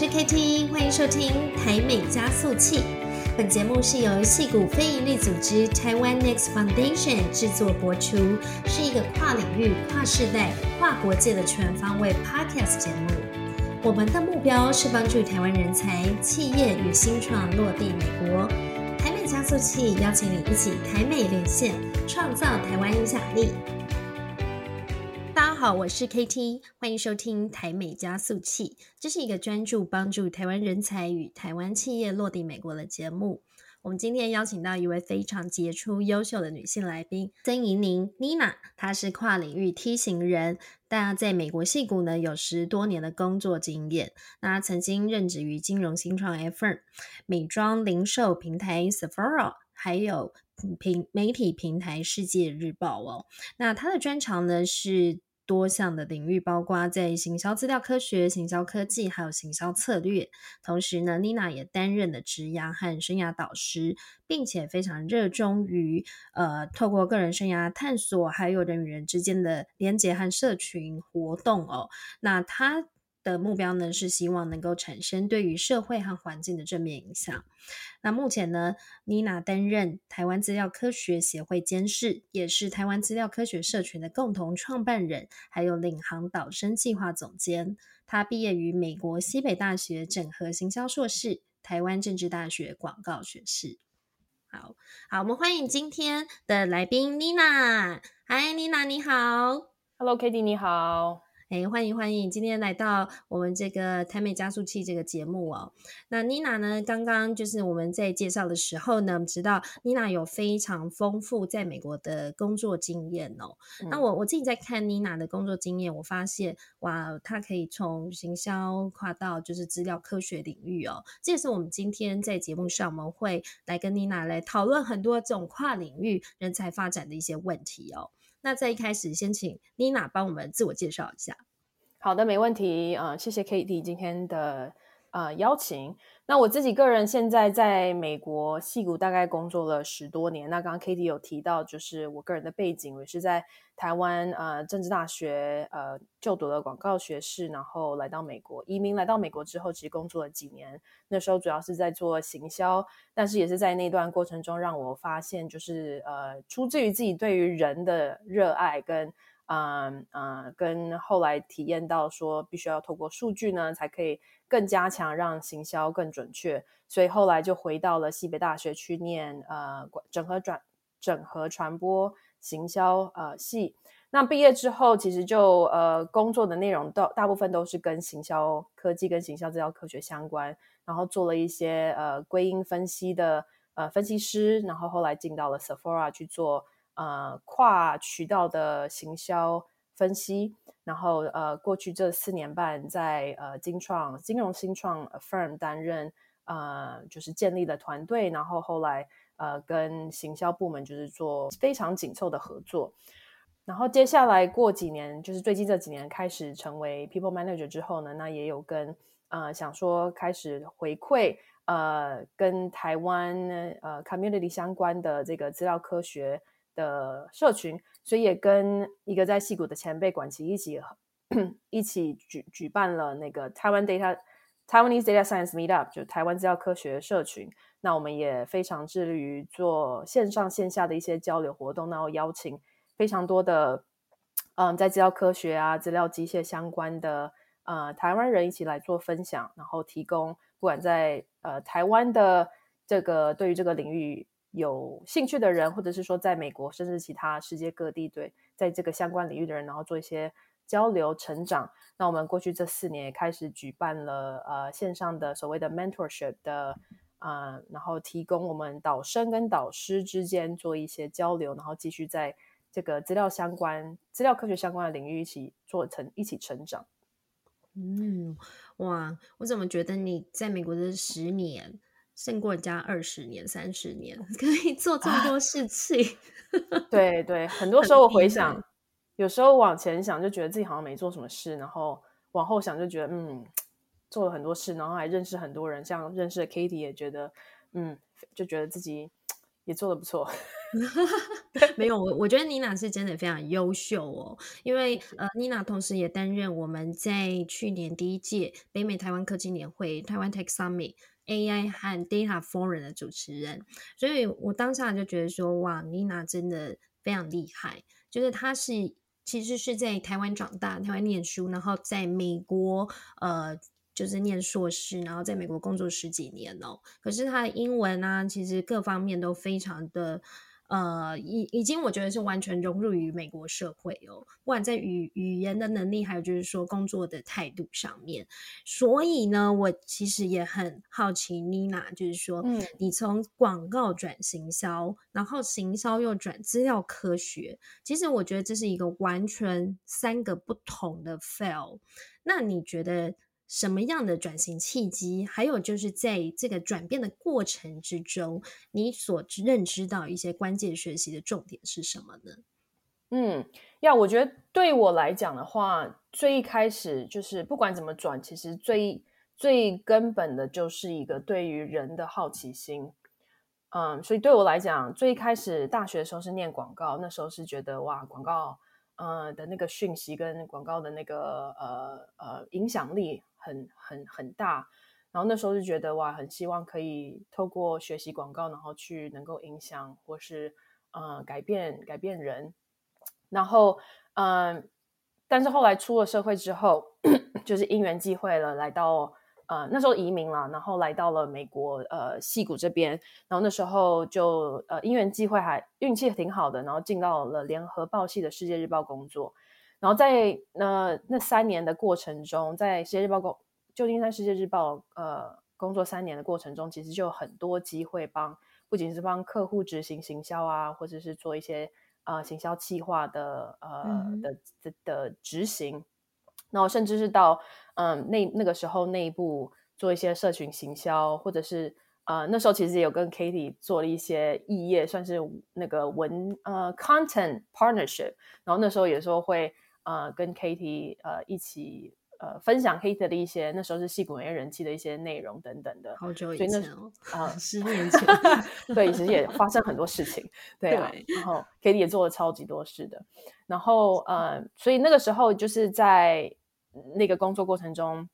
是 KT，欢迎收听台美加速器。本节目是由戏骨非营利组织台湾 Next Foundation 制作播出，是一个跨领域、跨世代、跨国界的全方位 Podcast 节目。我们的目标是帮助台湾人才、企业与新创落地美国。台美加速器邀请你一起台美连线，创造台湾影响力。大家好，我是 KT，欢迎收听台美加速器。这是一个专注帮助台湾人才与台湾企业落地美国的节目。我们今天邀请到一位非常杰出、优秀的女性来宾曾怡宁 Nina，她是跨领域 T 型人，但在美国戏谷呢有十多年的工作经验。那曾经任职于金融新创 Affirm、美妆零售平台 Sephora，还有平媒体平台世界日报哦。那她的专长呢是。多项的领域，包括在行销资料科学、行销科技，还有行销策略。同时呢，Nina 也担任了职涯和生涯导师，并且非常热衷于呃，透过个人生涯探索，还有人与人之间的连接和社群活动哦。那他。的目标呢是希望能够产生对于社会和环境的正面影响。那目前呢，妮娜担任台湾资料科学协会监事，也是台湾资料科学社群的共同创办人，还有领航导生计划总监。他毕业于美国西北大学整合行销硕士，台湾政治大学广告学士。好好，我们欢迎今天的来宾妮娜。嗨，妮娜你好。Hello，Kitty 你好。哎，欢迎欢迎！今天来到我们这个台美加速器这个节目哦。那妮娜呢？刚刚就是我们在介绍的时候呢，知道妮娜有非常丰富在美国的工作经验哦。那我我自己在看妮娜的工作经验，我发现哇，她可以从行销跨到就是资料科学领域哦。这也是我们今天在节目上我们会来跟妮娜来讨论很多这种跨领域人才发展的一些问题哦。那在一开始，先请妮娜帮我们自我介绍一下。好的，没问题。呃，谢谢 k a t i e 今天的呃邀请。那我自己个人现在在美国戏谷大概工作了十多年。那刚刚 Katie 有提到，就是我个人的背景，我是在台湾呃政治大学呃就读了广告学士，然后来到美国移民。来到美国之后，其实工作了几年。那时候主要是在做行销，但是也是在那段过程中让我发现，就是呃出自于自己对于人的热爱跟。嗯嗯，跟后来体验到说，必须要透过数据呢，才可以更加强让行销更准确。所以后来就回到了西北大学去念呃整合转整合传播行销呃系。那毕业之后，其实就呃工作的内容大大部分都是跟行销科技跟行销资料科学相关，然后做了一些呃归因分析的呃分析师，然后后来进到了 Sephora 去做。呃，跨渠道的行销分析，然后呃，过去这四年半在呃金创金融新创 firm 担任呃，就是建立了团队，然后后来呃跟行销部门就是做非常紧凑的合作，然后接下来过几年，就是最近这几年开始成为 people manager 之后呢，那也有跟呃想说开始回馈呃跟台湾呃 community 相关的这个资料科学。的社群，所以也跟一个在戏谷的前辈管琪一起 一起举举办了那个台湾 Data Taiwanese Data Science Meetup，就台湾资料科学社群。那我们也非常致力于做线上线下的一些交流活动，然后邀请非常多的嗯，在资料科学啊、资料机械相关的呃台湾人一起来做分享，然后提供不管在呃台湾的这个对于这个领域。有兴趣的人，或者是说在美国，甚至其他世界各地，对在这个相关领域的人，然后做一些交流成长。那我们过去这四年也开始举办了呃线上的所谓的 mentorship 的啊，然后提供我们导生跟导师之间做一些交流，然后继续在这个资料相关、资料科学相关的领域一起做成、一起成长。嗯，哇，我怎么觉得你在美国的十年胜过人家二十年、三十年，可以做这么多事情？对对，很多时候我回想，有时候往前想就觉得自己好像没做什么事，然后往后想就觉得嗯，做了很多事，然后还认识很多人，像认识的 Kitty 也觉得嗯，就觉得自己也做的不错。没有，我我觉得妮娜是真的非常优秀哦，因为呃，妮娜同时也担任我们在去年第一届北美台湾科技年会台湾 Tech Summit AI 和 Data Forum 的主持人，所以我当下就觉得说，哇，妮娜真的非常厉害，就是她是其实是在台湾长大，台湾念书，然后在美国呃。就是念硕士，然后在美国工作十几年哦。可是她的英文啊，其实各方面都非常的，呃，已已经我觉得是完全融入于美国社会哦。不管在语语言的能力，还有就是说工作的态度上面。所以呢，我其实也很好奇妮娜，就是说，嗯，你从广告转行销，然后行销又转资料科学，其实我觉得这是一个完全三个不同的 fail。那你觉得？什么样的转型契机？还有就是在这个转变的过程之中，你所认知到一些关键学习的重点是什么呢？嗯，要我觉得对我来讲的话，最一开始就是不管怎么转，其实最最根本的就是一个对于人的好奇心。嗯，所以对我来讲，最一开始大学的时候是念广告，那时候是觉得哇，广告呃的那个讯息跟广告的那个呃呃影响力。很很很大，然后那时候就觉得哇，很希望可以透过学习广告，然后去能够影响或是呃改变改变人。然后嗯，但是后来出了社会之后，就是因缘际会了，来到呃那时候移民了，然后来到了美国呃戏谷这边，然后那时候就呃因缘际会还运气挺好的，然后进到了联合报系的世界日报工作。然后在那那三年的过程中，在世界日报工旧金山世界日报呃工作三年的过程中，其实就有很多机会帮，不仅是帮客户执行行销啊，或者是做一些呃行销计划的呃的的的执行，然后甚至是到嗯那那个时候内部做一些社群行销，或者是呃那时候其实也有跟 Katie 做了一些异业，算是那个文呃 content partnership，然后那时候有时候会。呃，跟 Katie 呃一起呃分享 Katie 的一些那时候是戏骨人人气的一些内容等等的，好久以前哦，啊十年前，对，其实也发生很多事情，对啊，然后 Katie 也做了超级多事的，然后呃，所以那个时候就是在那个工作过程中，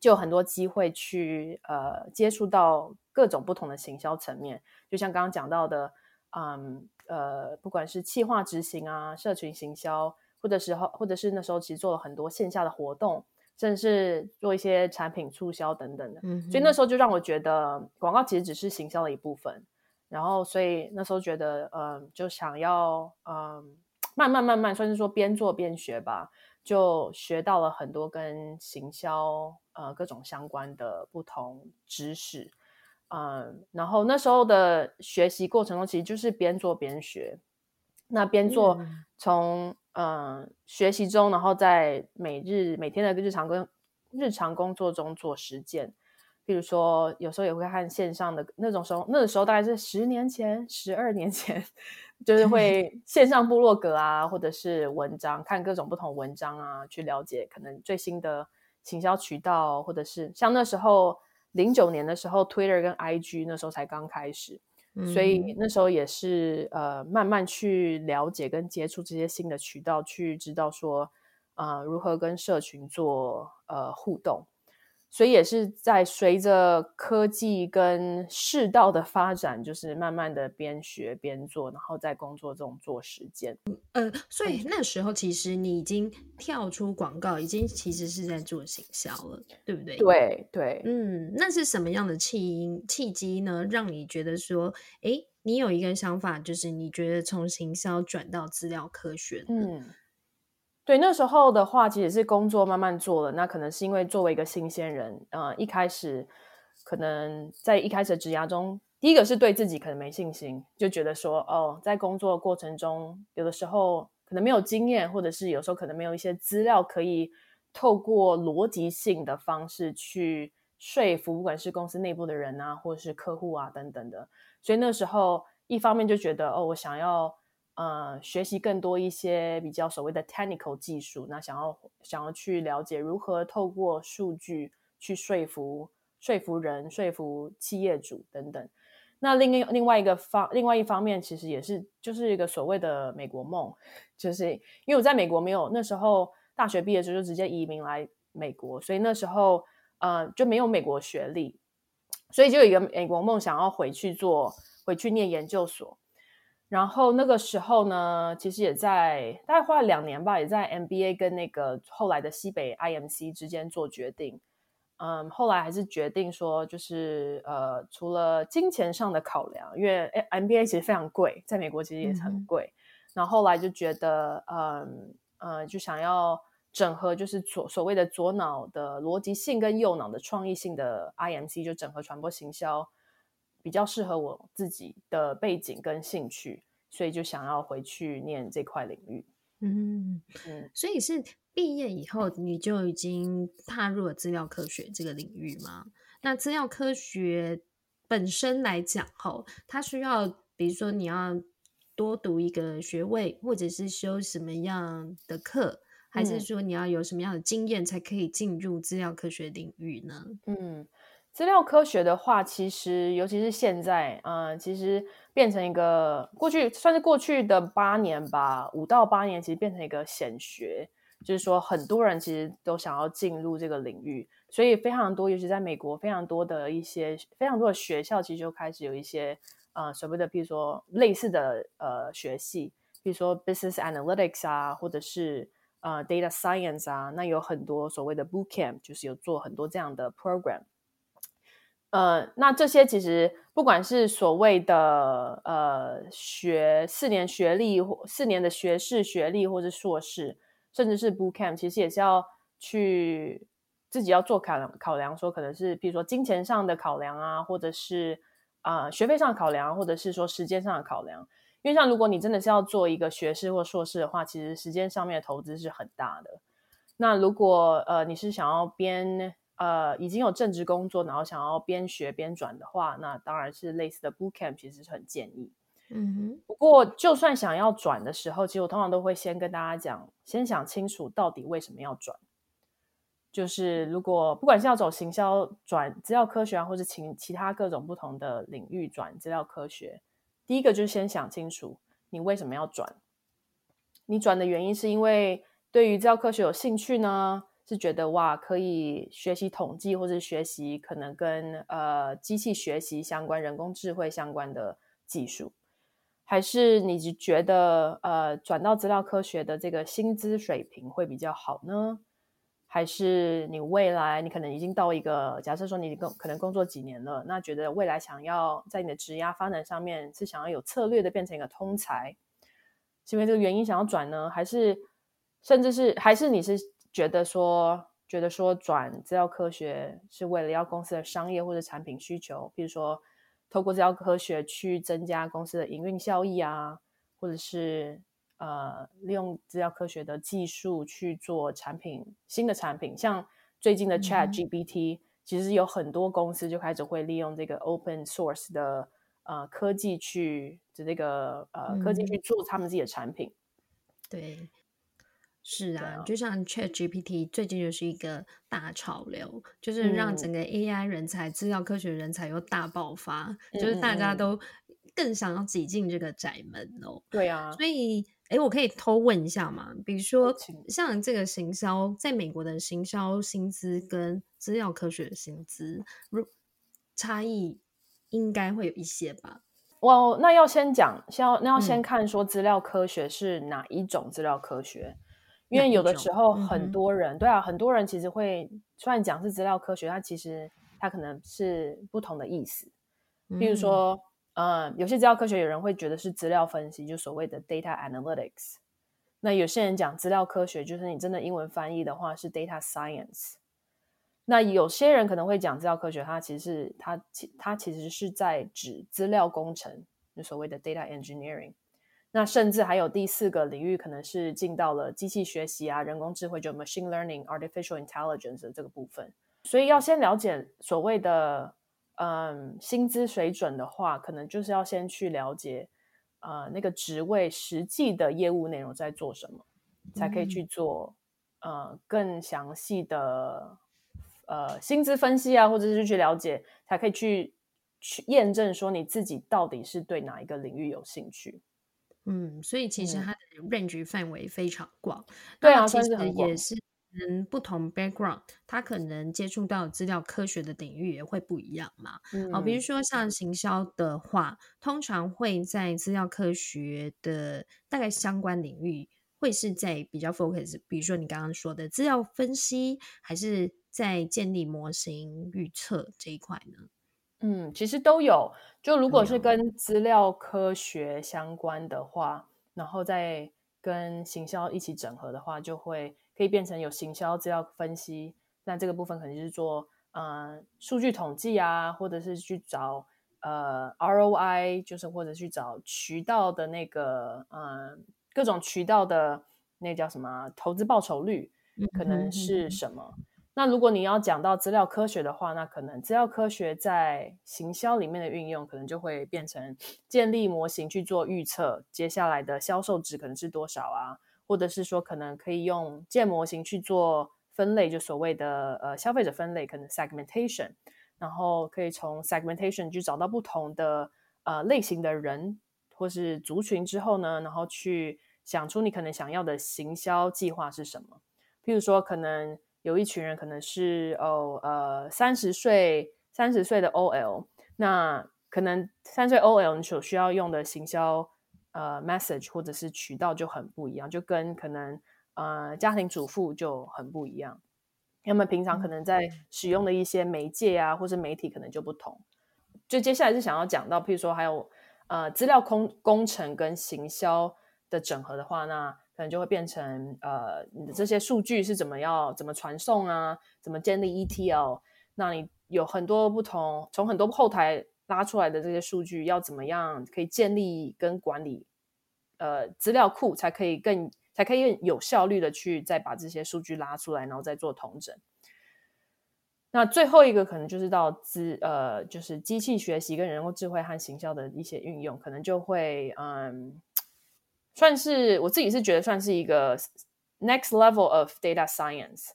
就有很多机会去呃接触到各种不同的行销层面，就像刚刚讲到的，嗯呃，不管是企划执行啊，社群行销。或者时候，或者是那时候，其实做了很多线下的活动，甚至是做一些产品促销等等的。嗯，所以那时候就让我觉得广告其实只是行销的一部分。然后，所以那时候觉得，嗯，就想要，嗯，慢慢慢慢，算是说边做边学吧，就学到了很多跟行销呃各种相关的不同知识。嗯，然后那时候的学习过程中，其实就是边做边学。那边做从。嗯，学习中，然后在每日每天的日常跟日常工作中做实践。比如说，有时候也会看线上的那种时候，那个时候大概是十年前、十二年前，就是会线上部落格啊，或者是文章，看各种不同文章啊，去了解可能最新的行销渠道，或者是像那时候零九年的时候，Twitter 跟 IG 那时候才刚开始。所以那时候也是呃，慢慢去了解跟接触这些新的渠道，去知道说，呃，如何跟社群做呃互动。所以也是在随着科技跟世道的发展，就是慢慢的边学边做，然后在工作中做实践。呃，所以那时候其实你已经跳出广告，已经其实是在做行销了，对不对？对对，嗯，那是什么样的契因契机呢？让你觉得说，哎，你有一个想法，就是你觉得从行销转到资料科学，嗯。对，那时候的话，其实是工作慢慢做了。那可能是因为作为一个新鲜人，呃，一开始可能在一开始的职涯中第一个是对自己可能没信心，就觉得说哦，在工作过程中，有的时候可能没有经验，或者是有时候可能没有一些资料可以透过逻辑性的方式去说服，不管是公司内部的人啊，或者是客户啊等等的。所以那时候一方面就觉得哦，我想要呃学习更多一些比较所谓的 technical 技术，那想要想要去了解如何透过数据去说服说服人、说服企业主等等。那另另外一个方，另外一方面，其实也是就是一个所谓的美国梦，就是因为我在美国没有那时候大学毕业的时候就直接移民来美国，所以那时候呃就没有美国学历，所以就有一个美国梦想要回去做，回去念研究所。然后那个时候呢，其实也在大概花了两年吧，也在 MBA 跟那个后来的西北 IMC 之间做决定。嗯，后来还是决定说，就是呃，除了金钱上的考量，因为 MBA 其实非常贵，在美国其实也很贵。然后后来就觉得，嗯呃，就想要整合，就是所所谓的左脑的逻辑性跟右脑的创意性的 IMC，就整合传播行销，比较适合我自己的背景跟兴趣，所以就想要回去念这块领域。嗯嗯，所以是。毕业以后，你就已经踏入了资料科学这个领域吗？那资料科学本身来讲，吼，它需要，比如说你要多读一个学位，或者是修什么样的课，还是说你要有什么样的经验才可以进入资料科学领域呢？嗯，资料科学的话，其实尤其是现在，嗯，其实变成一个过去算是过去的八年吧，五到八年，其实变成一个显学。就是说，很多人其实都想要进入这个领域，所以非常多，尤其在美国，非常多的一些非常多的学校，其实就开始有一些呃所谓的，比如说类似的呃学系，比如说 business analytics 啊，或者是呃 data science 啊，那有很多所谓的 boot camp，就是有做很多这样的 program。呃，那这些其实不管是所谓的呃学四年学历或四年的学士学历，或者硕士。甚至是 boot camp，其实也是要去自己要做考量，考量说可能是，比如说金钱上的考量啊，或者是啊学费上的考量，或者是说时间上的考量。因为像如果你真的是要做一个学士或硕士的话，其实时间上面的投资是很大的。那如果呃你是想要边呃已经有正职工作，然后想要边学边转的话，那当然是类似的 boot camp，其实是很建议。嗯哼，不过就算想要转的时候，其实我通常都会先跟大家讲，先想清楚到底为什么要转。就是如果不管是要走行销转资料科学啊，或者其其他各种不同的领域转资料科学，第一个就是先想清楚你为什么要转。你转的原因是因为对于资料科学有兴趣呢？是觉得哇可以学习统计，或者学习可能跟呃机器学习相关、人工智慧相关的技术。还是你觉得呃转到资料科学的这个薪资水平会比较好呢？还是你未来你可能已经到一个假设说你工可能工作几年了，那觉得未来想要在你的职涯发展上面是想要有策略的变成一个通才，是因为这个原因想要转呢？还是甚至是还是你是觉得说觉得说转资料科学是为了要公司的商业或者产品需求，比如说。透过资料科学去增加公司的营运效益啊，或者是呃利用资料科学的技术去做产品新的产品，像最近的 Chat GPT，其实有很多公司就开始会利用这个 Open Source 的呃科技去的这个呃科技去做他们自己的产品，对。是啊，就像 Chat GPT 最近就是一个大潮流，就是让整个 AI 人才、资料科学人才又大爆发，就是大家都更想要挤进这个窄门哦。对啊，所以哎，我可以偷问一下嘛？比如说像这个行销，在美国的行销薪资跟资料科学的薪资，如差异应该会有一些吧？哇，那要先讲，先要那要先看说资料科学是哪一种资料科学。因为有的时候很多人，对啊，很多人其实会虽然讲是资料科学，它其实它可能是不同的意思。比如说，嗯，有些资料科学有人会觉得是资料分析，就所谓的 data analytics。那有些人讲资料科学，就是你真的英文翻译的话是 data science。那有些人可能会讲资料科学，它其实是它其它其实是在指资料工程，就所谓的 data engineering。那甚至还有第四个领域，可能是进到了机器学习啊、人工智慧，就 machine learning、artificial intelligence 的这个部分。所以要先了解所谓的嗯薪资水准的话，可能就是要先去了解呃那个职位实际的业务内容在做什么，才可以去做呃更详细的。呃，薪资分析啊，或者是去了解，才可以去去验证说你自己到底是对哪一个领域有兴趣。嗯，所以其实它的 range 范围非常广。对啊，其实也是嗯不同 background，他可能接触到资料科学的领域也会不一样嘛。嗯哦，比如说像行销的话，通常会在资料科学的大概相关领域，会是在比较 focus，比如说你刚刚说的资料分析，还是。在建立模型预测这一块呢，嗯，其实都有。就如果是跟资料科学相关的话，然后再跟行销一起整合的话，就会可以变成有行销资料分析。那这个部分肯定是做呃数据统计啊，或者是去找呃 ROI，就是或者去找渠道的那个呃各种渠道的那叫什么投资报酬率，可能是什么。那如果你要讲到资料科学的话，那可能资料科学在行销里面的运用，可能就会变成建立模型去做预测，接下来的销售值可能是多少啊？或者是说，可能可以用建模型去做分类，就所谓的呃消费者分类，可能 segmentation，然后可以从 segmentation 去找到不同的呃类型的人或是族群之后呢，然后去想出你可能想要的行销计划是什么，譬如说可能。有一群人可能是哦呃三十岁三十岁的 OL，那可能三岁 OL 你所需要用的行销呃 message 或者是渠道就很不一样，就跟可能呃家庭主妇就很不一样，他们平常可能在使用的一些媒介啊或者媒体可能就不同。就接下来是想要讲到，譬如说还有呃资料工工程跟行销的整合的话，那。可能就会变成呃，你的这些数据是怎么要怎么传送啊？怎么建立 ETL？那你有很多不同，从很多后台拉出来的这些数据，要怎么样可以建立跟管理呃资料库，才可以更才可以有效率的去再把这些数据拉出来，然后再做统整。那最后一个可能就是到资呃，就是机器学习跟人工智慧和行销的一些运用，可能就会嗯。算是我自己是觉得算是一个 next level of data science，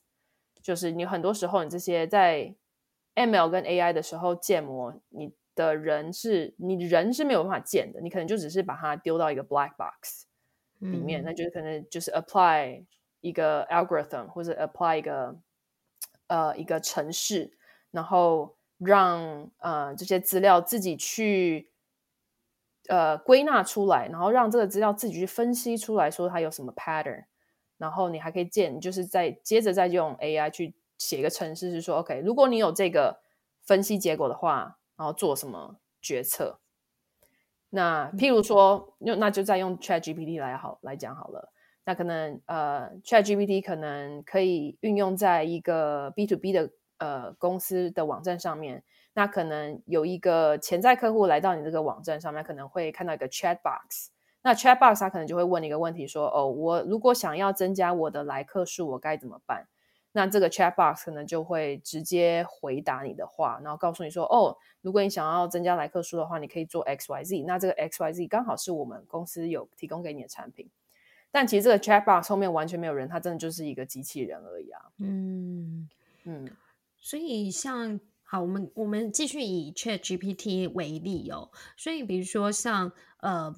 就是你很多时候你这些在 ML 跟 AI 的时候建模，你的人是你人是没有办法建的，你可能就只是把它丢到一个 black box 里面，那就是可能就是 apply 一个 algorithm 或者 apply 一个呃一个程式，然后让呃这些资料自己去。呃，归纳出来，然后让这个资料自己去分析出来，说它有什么 pattern，然后你还可以建，就是再接着再用 AI 去写一个程式，是说 OK，如果你有这个分析结果的话，然后做什么决策？那譬如说，用那就再用 ChatGPT 来好来讲好了。那可能呃，ChatGPT 可能可以运用在一个 B to B 的呃公司的网站上面。那可能有一个潜在客户来到你这个网站上面，可能会看到一个 chat box。那 chat box 他可能就会问你一个问题，说：“哦，我如果想要增加我的来客数，我该怎么办？”那这个 chat box 可能就会直接回答你的话，然后告诉你说：“哦，如果你想要增加来客数的话，你可以做 X Y Z。那这个 X Y Z 刚好是我们公司有提供给你的产品。”但其实这个 chat box 后面完全没有人，它真的就是一个机器人而已啊。嗯嗯，所以像。好，我们我们继续以 Chat GPT 为例哦。所以，比如说像呃，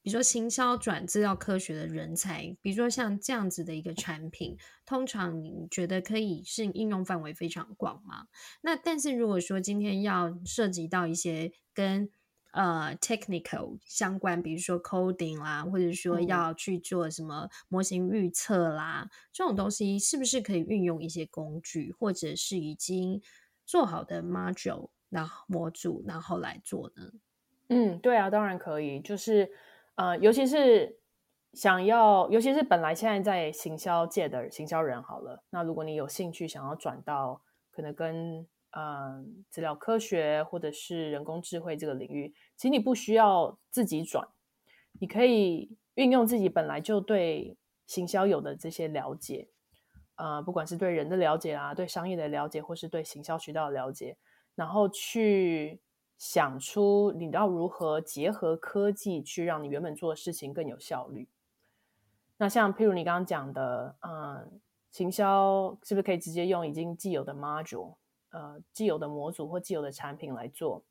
比如说行销转资料科学的人才，比如说像这样子的一个产品，通常你觉得可以是应用范围非常广吗？那但是如果说今天要涉及到一些跟呃 technical 相关，比如说 coding 啦，或者说要去做什么模型预测啦，这种东西是不是可以运用一些工具，或者是已经做好的 module，然后模组，然后来做呢？嗯，对啊，当然可以。就是呃，尤其是想要，尤其是本来现在在行销界的行销人，好了，那如果你有兴趣想要转到可能跟呃资料科学或者是人工智慧这个领域，其实你不需要自己转，你可以运用自己本来就对行销有的这些了解，呃，不管是对人的了解啊，对商业的了解，或是对行销渠道的了解，然后去想出你要如何结合科技去让你原本做的事情更有效率。那像譬如你刚刚讲的，嗯，行销是不是可以直接用已经既有的 module，呃，既有的模组或既有的产品来做？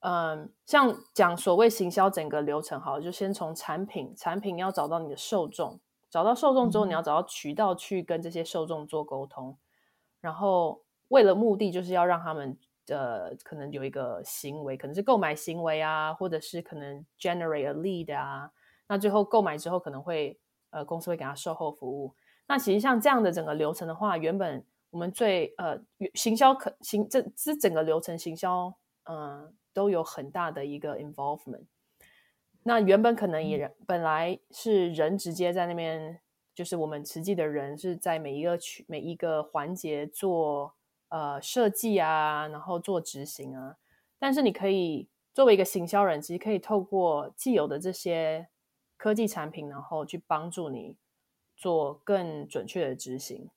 嗯，像讲所谓行销整个流程，好，就先从产品，产品要找到你的受众，找到受众之后，你要找到渠道去跟这些受众做沟通，然后为了目的就是要让他们呃可能有一个行为，可能是购买行为啊，或者是可能 generate a lead 啊。那最后购买之后，可能会呃公司会给他售后服务。那其实像这样的整个流程的话，原本我们最呃行销可行这这整个流程行销，嗯，都有很大的一个 involvement。那原本可能也本来是人直接在那边，就是我们实际的人是在每一个区每一个环节做呃设计啊，然后做执行啊。但是你可以作为一个行销人，其实可以透过既有的这些。科技产品，然后去帮助你做更准确的执行。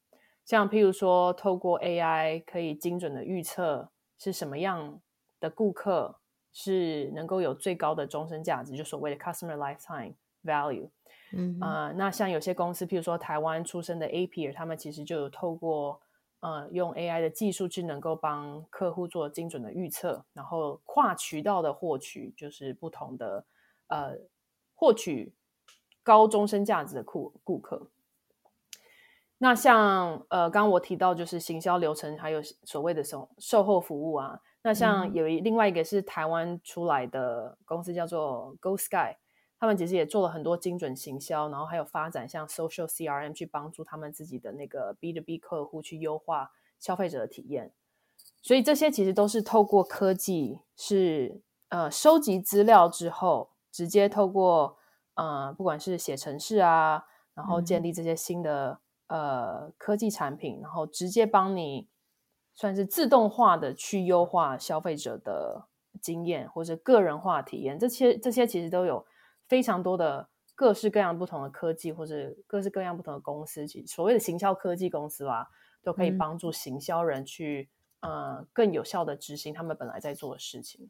像譬如说，透过 AI 可以精准的预测是什么样的顾客是能够有最高的终身价值，就所谓的 customer lifetime value。嗯啊，那像有些公司，譬如说台湾出生的 APR，他们其实就有透过呃用 AI 的技术去能够帮客户做精准的预测，然后跨渠道的获取，就是不同的呃。获取高终身价值的顾顾客，那像呃，刚刚我提到就是行销流程，还有所谓的售售后服务啊。那像有一另外一个是台湾出来的公司叫做 Go Sky，他们其实也做了很多精准行销，然后还有发展像 Social CRM 去帮助他们自己的那个 B to B 客户去优化消费者的体验。所以这些其实都是透过科技，是呃收集资料之后。直接透过呃，不管是写程式啊，然后建立这些新的呃科技产品，然后直接帮你算是自动化的去优化消费者的经验或者个人化体验，这些这些其实都有非常多的各式各样不同的科技或者各式各样不同的公司，其所谓的行销科技公司吧，都可以帮助行销人去呃更有效的执行他们本来在做的事情。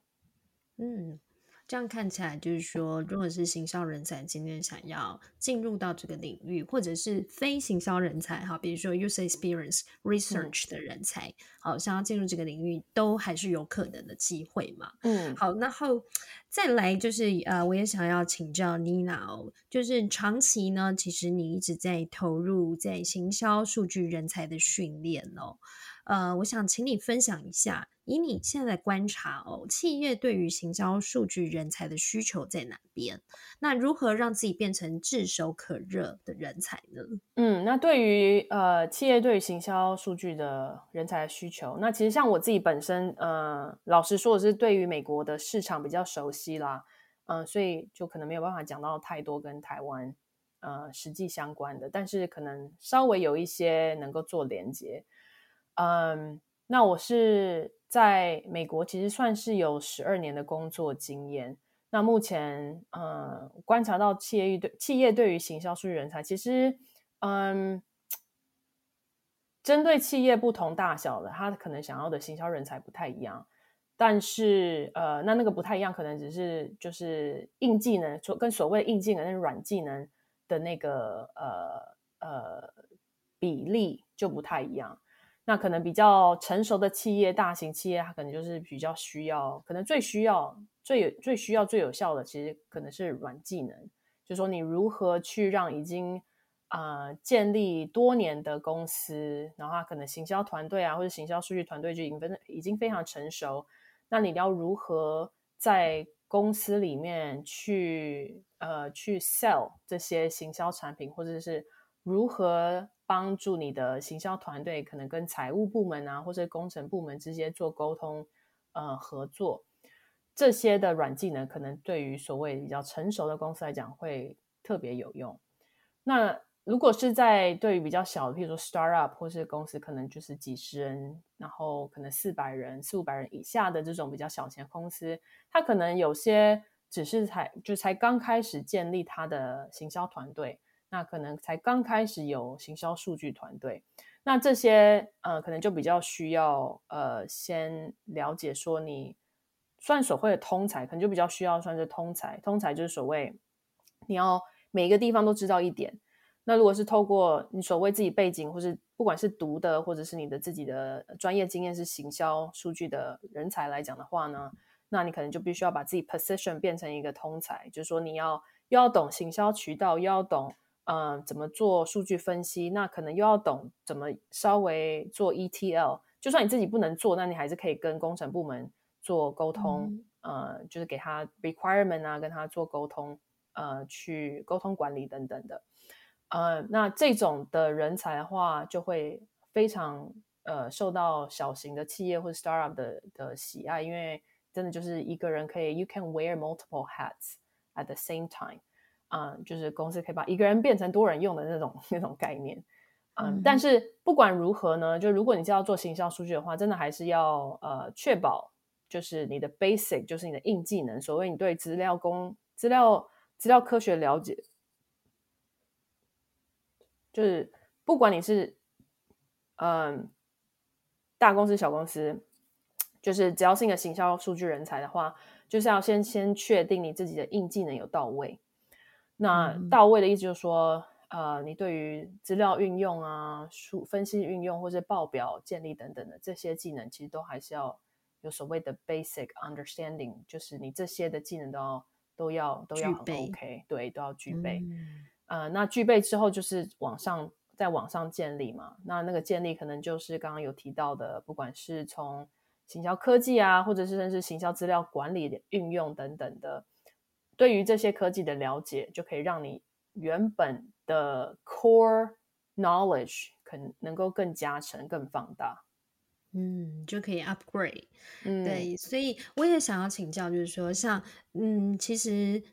嗯。这样看起来，就是说，如果是行销人才今天想要进入到这个领域，或者是非行销人才，哈，比如说 user experience research 的人才，好，想要进入这个领域，都还是有可能的机会嘛。嗯，好，然后再来就是，呃，我也想要请教 Nina 哦，就是长期呢，其实你一直在投入在行销数据人才的训练哦。呃，我想请你分享一下，以你现在观察哦，企业对于行销数据人才的需求在哪边？那如何让自己变成炙手可热的人才呢？嗯，那对于呃企业对于行销数据的人才的需求，那其实像我自己本身，呃，老实说，我是对于美国的市场比较熟悉啦，嗯，所以就可能没有办法讲到太多跟台湾呃实际相关的，但是可能稍微有一些能够做连接。嗯，那我是在美国，其实算是有十二年的工作经验。那目前，嗯，观察到企业对企业对于行销数据人才，其实，嗯，针对企业不同大小的，他可能想要的行销人才不太一样。但是，呃，那那个不太一样，可能只是就是硬技能，所跟所谓硬技能、那软技能的那个呃呃比例就不太一样。那可能比较成熟的企业、大型企业，它可能就是比较需要，可能最需要、最有、最需要、最有效的，其实可能是软技能，就说你如何去让已经啊建立多年的公司，然后它可能行销团队啊，或者行销数据团队就已经已经非常成熟，那你要如何在公司里面去呃去 sell 这些行销产品，或者是如何？帮助你的行销团队可能跟财务部门啊，或者工程部门之间做沟通，呃，合作这些的软技能，可能对于所谓比较成熟的公司来讲会特别有用。那如果是在对于比较小的，譬如说 startup 或是公司，可能就是几十人，然后可能四百人、四五百人以下的这种比较小型公司，它可能有些只是才就才刚开始建立它的行销团队，那可能才刚开始有行销数据团队，那这些呃可能就比较需要呃先了解说你算所谓的通才，可能就比较需要算是通才，通才就是所谓你要每一个地方都知道一点。那如果是透过你所谓自己背景，或是不管是读的，或者是你的自己的专业经验是行销数据的人才来讲的话呢，那你可能就必须要把自己 position 变成一个通才，就是说你要又要懂行销渠道，又要懂嗯怎么做数据分析，那可能又要懂怎么稍微做 ETL，就算你自己不能做，那你还是可以跟工程部门做沟通，呃，就是给他 requirement 啊，跟他做沟通，呃，去沟通管理等等的。呃，那这种的人才的话，就会非常呃受到小型的企业或者 startup 的的喜爱，因为真的就是一个人可以 you can wear multiple hats at the same time，啊，就是公司可以把一个人变成多人用的那种那种概念，嗯，但是不管如何呢，就如果你是要做行销数据的话，真的还是要呃确保就是你的 basic 就是你的硬技能，所谓你对资料工资料资料科学了解。就是不管你是嗯大公司小公司，就是只要是一个行销数据人才的话，就是要先先确定你自己的硬技能有到位。那到位的意思就是说，呃，你对于资料运用啊、数分析运用或者报表建立等等的这些技能，其实都还是要有所谓的 basic understanding，就是你这些的技能都要都要都要很 OK，对，都要具备。呃，那具备之后就是往上，在网上建立嘛。那那个建立可能就是刚刚有提到的，不管是从行销科技啊，或者是甚至行销资料管理的运用等等的，对于这些科技的了解，就可以让你原本的 core knowledge 可能能够更加成、更放大。嗯，就可以 upgrade。嗯，对，所以我也想要请教，就是说，像嗯，其实。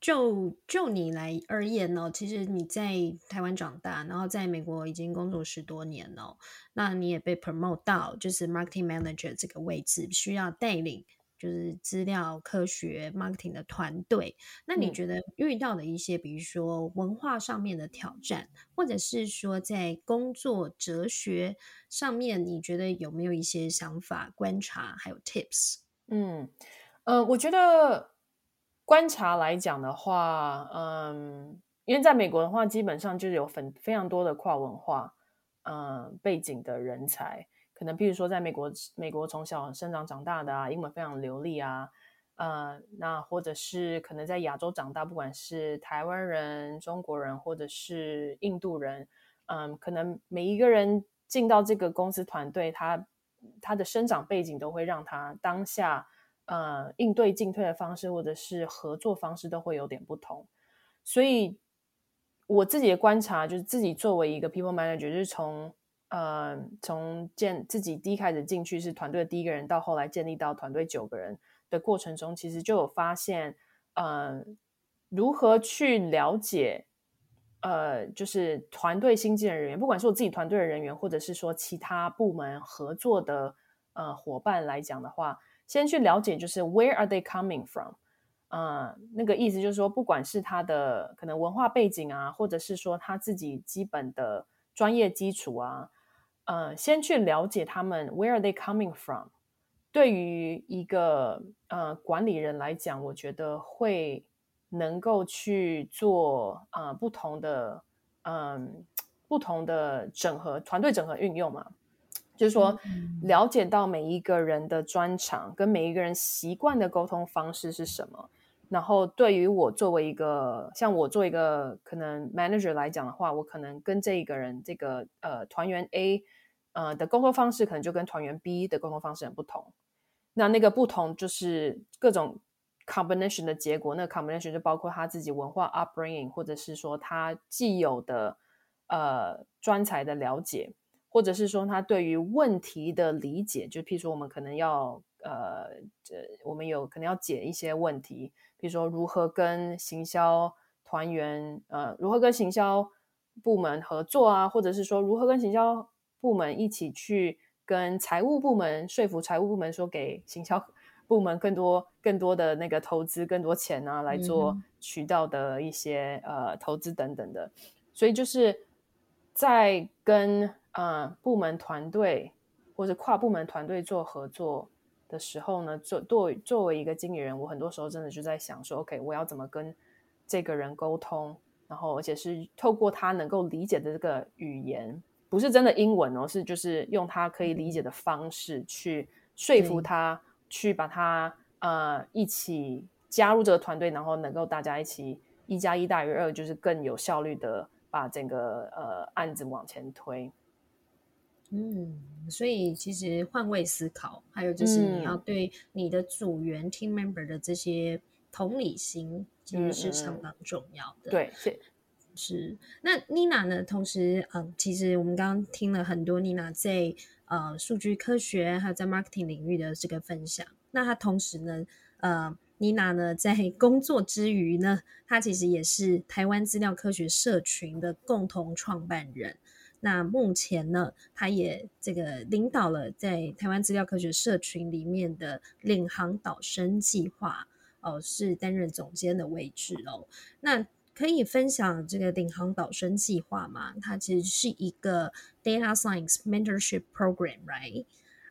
就就你来而言呢，其实你在台湾长大，然后在美国已经工作十多年了，那你也被 promote 到就是 marketing manager 这个位置，需要带领就是资料科学 marketing 的团队。那你觉得遇到的一些，比如说文化上面的挑战，或者是说在工作哲学上面，你觉得有没有一些想法、观察还有 tips？嗯，呃，我觉得。观察来讲的话，嗯，因为在美国的话，基本上就是有很非常多的跨文化，嗯，背景的人才，可能譬如说在美国，美国从小生长长大的啊，英文非常流利啊，呃，那或者是可能在亚洲长大，不管是台湾人、中国人，或者是印度人，嗯，可能每一个人进到这个公司团队，他他的生长背景都会让他当下。呃，应对进退的方式，或者是合作方式，都会有点不同。所以我自己的观察，就是自己作为一个 people manager，就是从呃从建自己第一开始进去是团队的第一个人，到后来建立到团队九个人的过程中，其实就有发现，呃，如何去了解，呃，就是团队新进的人员，不管是我自己团队的人员，或者是说其他部门合作的呃伙伴来讲的话。先去了解，就是 Where are they coming from？啊，那个意思就是说，不管是他的可能文化背景啊，或者是说他自己基本的专业基础啊，呃，先去了解他们 Where are they coming from？对于一个呃管理人来讲，我觉得会能够去做啊不同的嗯不同的整合团队整合运用嘛。就是说，了解到每一个人的专长跟每一个人习惯的沟通方式是什么，然后对于我作为一个像我做一个可能 manager 来讲的话，我可能跟这一个人这个呃团员 A 呃的沟通方式，可能就跟团员 B 的沟通方式很不同。那那个不同就是各种 combination 的结果，那个 combination 就包括他自己文化 upbringing，或者是说他既有的呃专才的了解。或者是说他对于问题的理解，就譬如说我们可能要呃，这我们有可能要解一些问题，比如说如何跟行销团员呃，如何跟行销部门合作啊，或者是说如何跟行销部门一起去跟财务部门说服财务部门说给行销 部门更多更多的那个投资更多钱啊，来做渠道的一些呃投资等等的。所以就是在跟呃部门团队或者跨部门团队做合作的时候呢，作作作为一个经理人，我很多时候真的就在想说，OK，我要怎么跟这个人沟通？然后，而且是透过他能够理解的这个语言，不是真的英文哦，是就是用他可以理解的方式去说服他，去把他呃一起加入这个团队，然后能够大家一起一加一大于二，就是更有效率的把整个呃案子往前推。嗯，所以其实换位思考，还有就是你要对你的组员 team member 的这些同理心。其实是相当重要的。对，是。那妮娜呢？同时，嗯，其实我们刚刚听了很多妮娜在呃数据科学还有在 marketing 领域的这个分享。那她同时呢，呃，妮娜呢在工作之余呢，她其实也是台湾资料科学社群的共同创办人。那目前呢，她也这个领导了在台湾资料科学社群里面的领航导生计划。哦，是担任总监的位置哦。那可以分享这个领航导生计划吗？它其实是一个 data science mentorship program，right？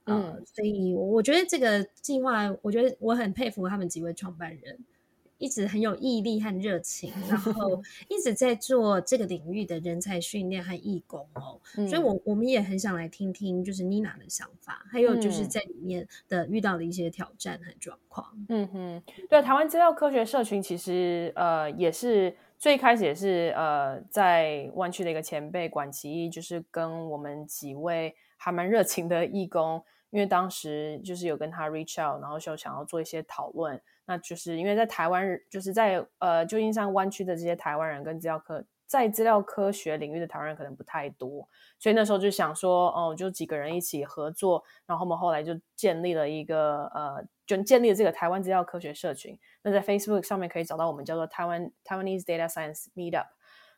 嗯，所以我觉得这个计划，我觉得我很佩服他们几位创办人。一直很有毅力和热情，然后 一直在做这个领域的人才训练和义工哦，所以，我我们也很想来听听，就是妮娜的想法，还有就是在里面的遇到的一些挑战和状况。嗯哼，对，台湾资料科学社群其实呃也是最开始也是呃在湾区的一个前辈管其义，就是跟我们几位还蛮热情的义工，因为当时就是有跟他 reach out，然后就想要做一些讨论。那就是因为在台湾，就是在呃旧金山湾区的这些台湾人跟资料科在资料科学领域的台湾人可能不太多，所以那时候就想说，哦，就几个人一起合作，然后我们后来就建立了一个呃，就建立了这个台湾资料科学社群。那在 Facebook 上面可以找到我们叫做台湾 Taiwanese Data Science Meetup。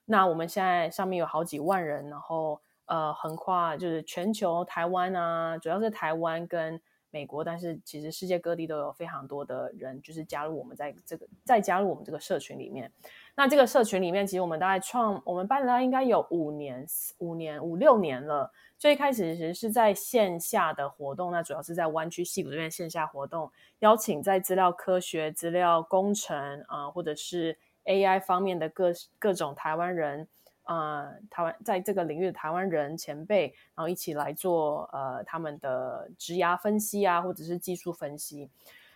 那我们现在上面有好几万人，然后呃横跨就是全球台湾啊，主要是台湾跟。美国，但是其实世界各地都有非常多的人，就是加入我们在这个再加入我们这个社群里面。那这个社群里面，其实我们大概创我们办了应该有五年、五年、五六年了。最开始其实是在线下的活动，那主要是在湾区西谷这边线下活动，邀请在资料科学、资料工程啊，或者是 AI 方面的各各种台湾人。呃，台湾在这个领域的台湾人前辈，然后一起来做呃他们的职涯分析啊，或者是技术分析。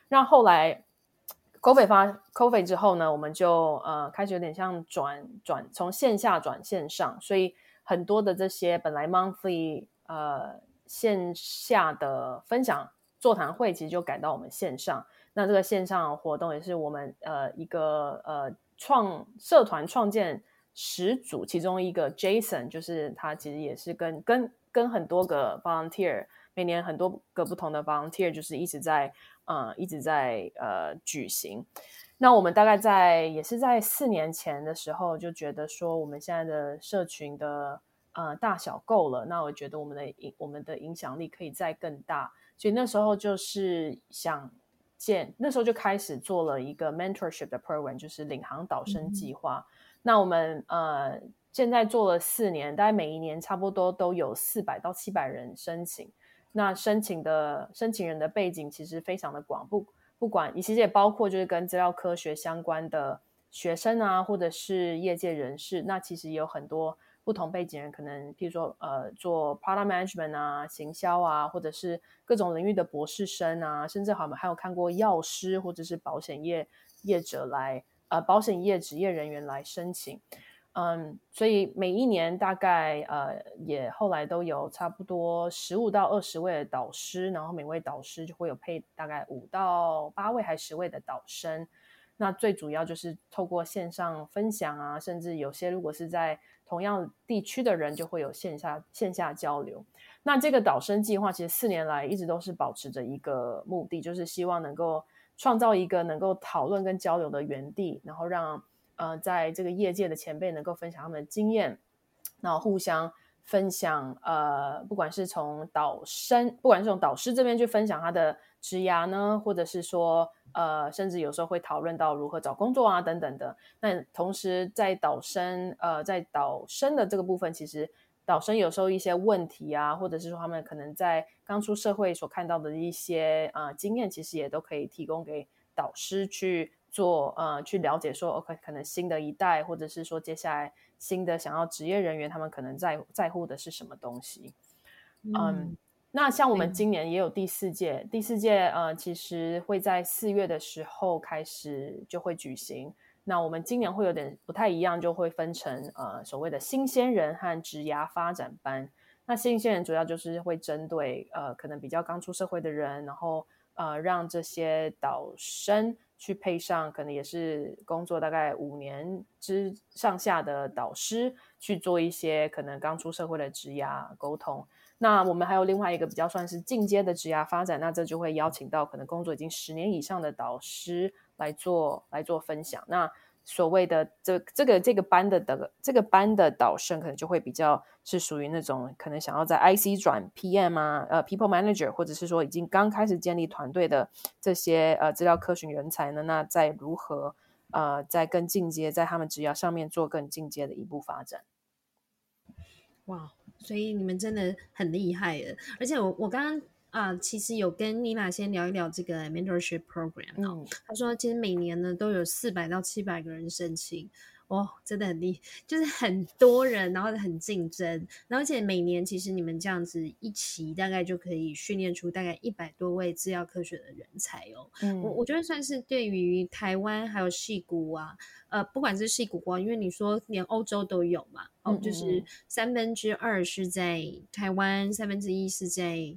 那后来 COVID 发 COVID 之后呢，我们就呃开始有点像转转从线下转线上，所以很多的这些本来 monthly 呃线下的分享座谈会，其实就改到我们线上。那这个线上活动也是我们呃一个呃创社团创建。始祖其中一个 Jason，就是他其实也是跟跟跟很多个 volunteer，每年很多个不同的 volunteer，就是一直在呃一直在呃举行。那我们大概在也是在四年前的时候就觉得说，我们现在的社群的呃大小够了，那我觉得我们的影我们的影响力可以再更大，所以那时候就是想建，那时候就开始做了一个 mentorship 的 program，就是领航导生计划。那我们呃现在做了四年，大概每一年差不多都有四百到七百人申请。那申请的申请人的背景其实非常的广，不不管，其实也包括就是跟资料科学相关的学生啊，或者是业界人士。那其实也有很多不同背景人，可能譬如说呃做 product management 啊、行销啊，或者是各种领域的博士生啊，甚至好像还有看过药师或者是保险业业者来。呃，保险业职业人员来申请，嗯，所以每一年大概呃也后来都有差不多十五到二十位的导师，然后每位导师就会有配大概五到八位还十位的导生。那最主要就是透过线上分享啊，甚至有些如果是在同样地区的人，就会有线下线下交流。那这个导生计划其实四年来一直都是保持着一个目的，就是希望能够。创造一个能够讨论跟交流的园地，然后让呃在这个业界的前辈能够分享他们的经验，然后互相分享，呃，不管是从导生，不管是从导师这边去分享他的职涯呢，或者是说，呃，甚至有时候会讨论到如何找工作啊等等的。那同时在导生，呃，在导生的这个部分，其实导生有时候一些问题啊，或者是说他们可能在刚出社会所看到的一些啊经验，其实也都可以提供给导师去做，呃，去了解说，OK，可能新的一代，或者是说接下来。新的想要职业人员，他们可能在在乎的是什么东西？嗯，那像我们今年也有第四届，第四届呃，其实会在四月的时候开始就会举行。那我们今年会有点不太一样，就会分成呃所谓的新鲜人和职涯发展班。那新鲜人主要就是会针对呃可能比较刚出社会的人，然后呃让这些导生。去配上可能也是工作大概五年之上下的导师去做一些可能刚出社会的职涯沟通。那我们还有另外一个比较算是进阶的职涯发展，那这就会邀请到可能工作已经十年以上的导师来做来做分享。那所谓的这这个这个班的的这个班的导生，可能就会比较是属于那种可能想要在 IC 转 PM 啊，呃，People Manager，或者是说已经刚开始建立团队的这些呃资料科学人才呢？那在如何呃在更进阶，在他们职业上面做更进阶的一步发展？哇，所以你们真的很厉害的，而且我我刚刚。啊，其实有跟妮娜先聊一聊这个 mentorship program 哦。他说，其实每年呢都有四百到七百个人申请，哦，真的很厉，就是很多人，然后很竞争，而且每年其实你们这样子一期大概就可以训练出大概一百多位制药科学的人才哦。嗯，我我觉得算是对于台湾还有戏谷啊，呃，不管是戏谷光，因为你说连欧洲都有嘛，哦，就是三分之二是在台湾，三分之一是在。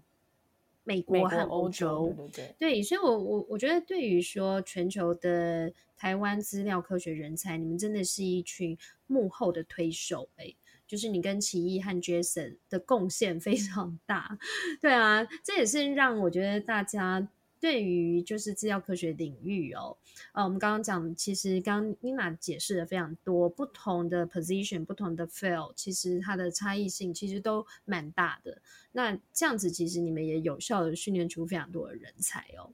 美国和欧洲，对，所以，我我我觉得，对于说全球的台湾资料科学人才，你们真的是一群幕后的推手，哎，就是你跟奇艺和 Jason 的贡献非常大，对啊，这也是让我觉得大家。对于就是资料科学领域哦，呃，我们刚刚讲，其实刚 Nina 解释的非常多，不同的 position、不同的 field，其实它的差异性其实都蛮大的。那这样子，其实你们也有效的训练出非常多的人才哦。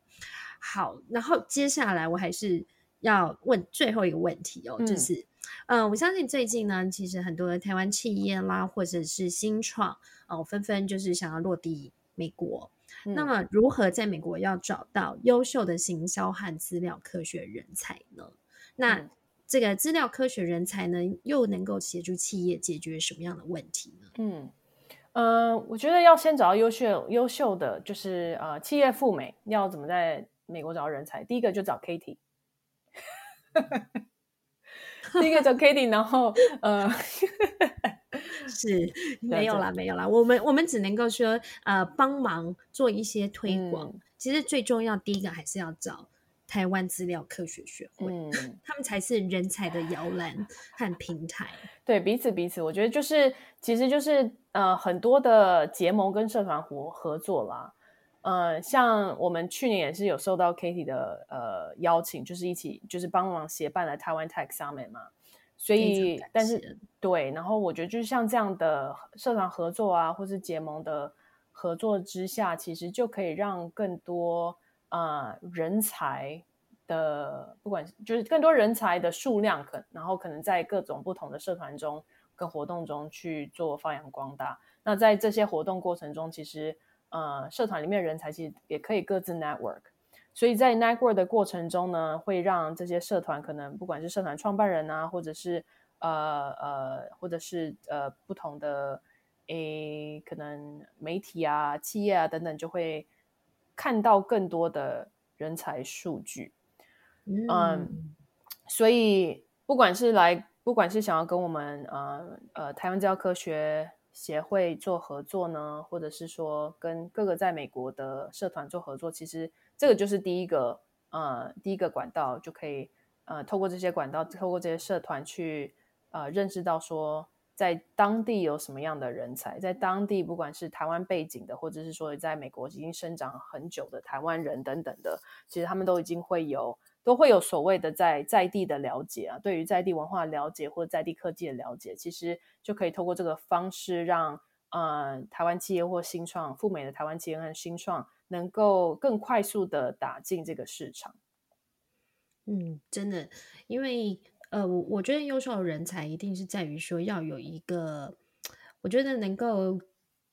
好，然后接下来我还是要问最后一个问题哦，就是，嗯，我相信最近呢，其实很多的台湾企业啦，或者是新创哦，纷纷就是想要落地美国。那么，如何在美国要找到优秀的行销和资料科学人才呢？那这个资料科学人才呢，又能够协助企业解决什么样的问题呢？嗯，呃，我觉得要先找到优秀、优秀的，就是呃，企业赴美要怎么在美国找到人才？第一个就找 Katie。第一个找 Katie，然后呃，是没有啦，没有啦。我们我们只能够说呃，帮忙做一些推广。其实最重要，第一个还是要找台湾资料科学学会，他们才是人才的摇篮和平台。对，彼此彼此，我觉得就是，其实就是呃，很多的结盟跟社团合合作啦。呃，像我们去年也是有受到 Katie 的呃邀请，就是一起就是帮忙协办了台湾 Tech Summit 嘛，所以但是对，然后我觉得就是像这样的社团合作啊，或是结盟的合作之下，其实就可以让更多啊人才的，不管就是更多人才的数量可，然后可能在各种不同的社团中跟活动中去做发扬光大。那在这些活动过程中，其实。呃，社团里面人才其实也可以各自 network，所以在 network 的过程中呢，会让这些社团可能不管是社团创办人啊，或者是呃呃，或者是呃不同的诶，可能媒体啊、企业啊等等，就会看到更多的人才数据。嗯，所以不管是来，不管是想要跟我们呃呃台湾教科学。协会做合作呢，或者是说跟各个在美国的社团做合作，其实这个就是第一个呃第一个管道，就可以呃透过这些管道，透过这些社团去呃认识到说在当地有什么样的人才，在当地不管是台湾背景的，或者是说在美国已经生长很久的台湾人等等的，其实他们都已经会有都会有所谓的在在地的了解啊，对于在地文化了解或者在地科技的了解，其实就可以透过这个方式让呃台湾企业或新创赴美的台湾企业和新创能够更快速的打进这个市场。嗯，真的，因为呃，我我觉得优秀的人才一定是在于说要有一个，我觉得能够。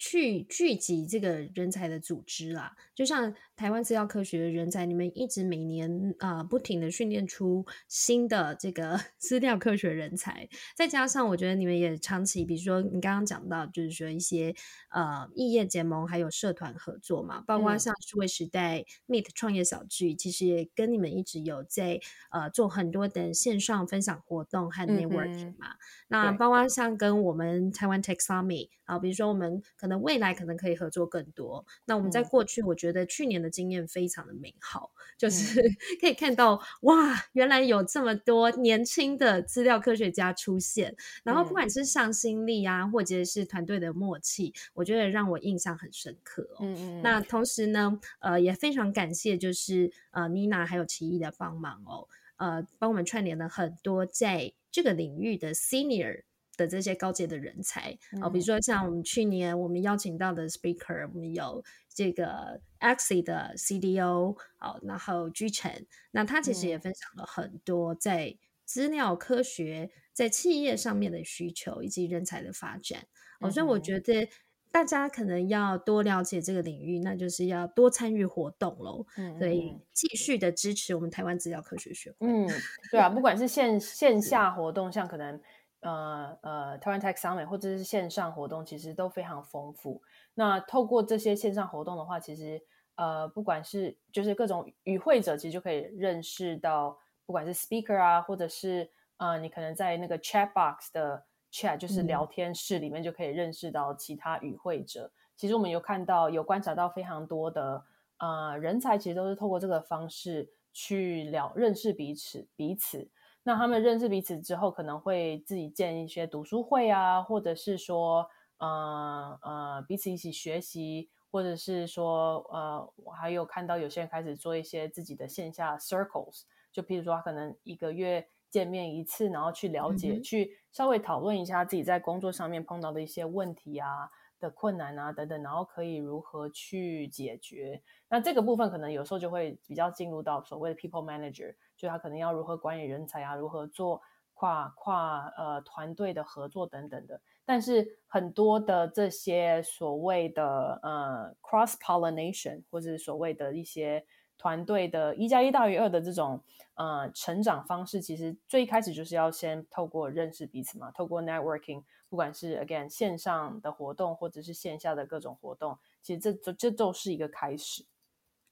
去聚集这个人才的组织啦，就像台湾资料科学的人才，你们一直每年啊不停的训练出新的这个 资料科学人才，再加上我觉得你们也长期，比如说你刚刚讲到，就是说一些呃异业结盟，还有社团合作嘛，包括像数位时代 Meet 创业小聚，其实也跟你们一直有在呃做很多的线上分享活动和 networking 嘛，那包括像跟我们台湾 Tech Summit 啊，比如说我们可能未来可能可以合作更多。那我们在过去，我觉得去年的经验非常的美好，就是 可以看到哇，原来有这么多年轻的资料科学家出现。然后不管是向心力啊，或者是团队的默契，我觉得让我印象很深刻。嗯嗯。那同时呢，呃，也非常感谢就是呃妮娜还有奇艺的帮忙哦，呃，帮我们串联了很多在这个领域的 senior。的这些高阶的人才啊，比如说像我们去年我们邀请到的 speaker，我们有这个 Axie 的 CDO 哦，然后居成，那他其实也分享了很多在资料科学在企业上面的需求以及人才的发展。哦，所以我觉得大家可能要多了解这个领域，那就是要多参与活动喽。嗯，所以继续的支持我们台湾资料科学学会。嗯，对啊，不管是线线下活动，像可能。呃呃，台湾 Tech Summit 或者是线上活动，其实都非常丰富。那透过这些线上活动的话，其实呃，不管是就是各种与会者，其实就可以认识到，不管是 speaker 啊，或者是呃，你可能在那个 chat box 的 chat，就是聊天室里面就可以认识到其他与会者。其实我们有看到，有观察到非常多的呃人才，其实都是透过这个方式去聊认识彼此彼此。那他们认识彼此之后，可能会自己建一些读书会啊，或者是说，呃呃，彼此一起学习，或者是说，呃，我还有看到有些人开始做一些自己的线下 circles，就譬如说，可能一个月见面一次，然后去了解，去稍微讨论一下自己在工作上面碰到的一些问题啊。的困难啊，等等，然后可以如何去解决？那这个部分可能有时候就会比较进入到所谓的 people manager，就他可能要如何管理人才啊，如何做跨跨呃团队的合作等等的。但是很多的这些所谓的呃 cross pollination，或者所谓的一些团队的一加一大于二的这种呃成长方式，其实最开始就是要先透过认识彼此嘛，透过 networking。不管是 again 线上的活动，或者是线下的各种活动，其实这这这都是一个开始。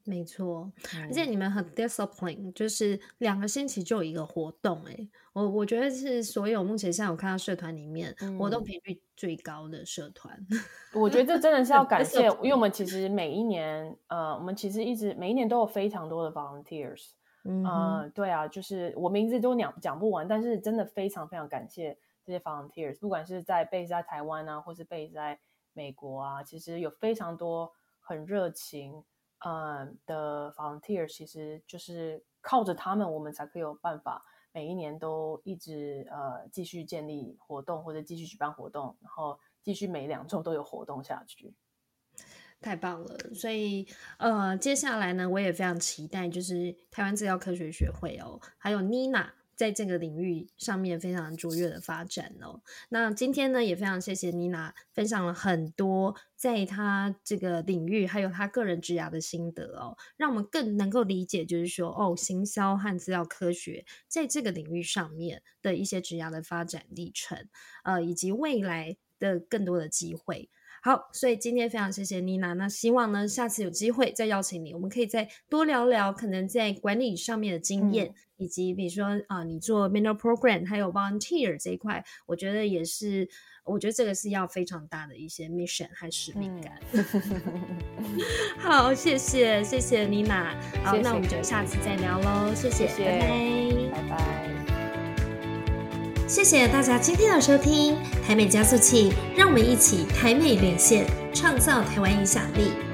没错，而且你们很 discipline，就是两个星期就有一个活动。哎，我我觉得是所有目前现在我看到社团里面活动频率最高的社团。我觉得这真的是要感谢，因为我 们其实每一年，呃，我们其实一直每一年都有非常多的 volunteers。嗯，对啊，就是我名字都讲讲不完，但是真的非常非常感谢。这些 volunteers，不管是在 base 在台湾啊，或是 base 在美国啊，其实有非常多很热情嗯的 volunteer 其实就是靠着他们，我们才可以有办法每一年都一直呃继续建立活动，或者继续举办活动，然后继续每两周都有活动下去。太棒了！所以呃，接下来呢，我也非常期待，就是台湾制药科学学会哦，还有 Nina。在这个领域上面非常卓越的发展哦。那今天呢，也非常谢谢妮娜分享了很多在她这个领域还有她个人职涯的心得哦，让我们更能够理解，就是说哦，行销和资料科学在这个领域上面的一些职涯的发展历程，呃，以及未来的更多的机会。好，所以今天非常谢谢妮娜。那希望呢，下次有机会再邀请你，我们可以再多聊聊可能在管理上面的经验，以及比如说啊，你做 mentor program 还有 volunteer 这一块，我觉得也是，我觉得这个是要非常大的一些 mission 和使命感。好，谢谢谢谢妮娜。好，那我们就下次再聊喽。谢谢，拜拜，拜拜。谢谢大家今天的收听，台美加速器，让我们一起台美连线，创造台湾影响力。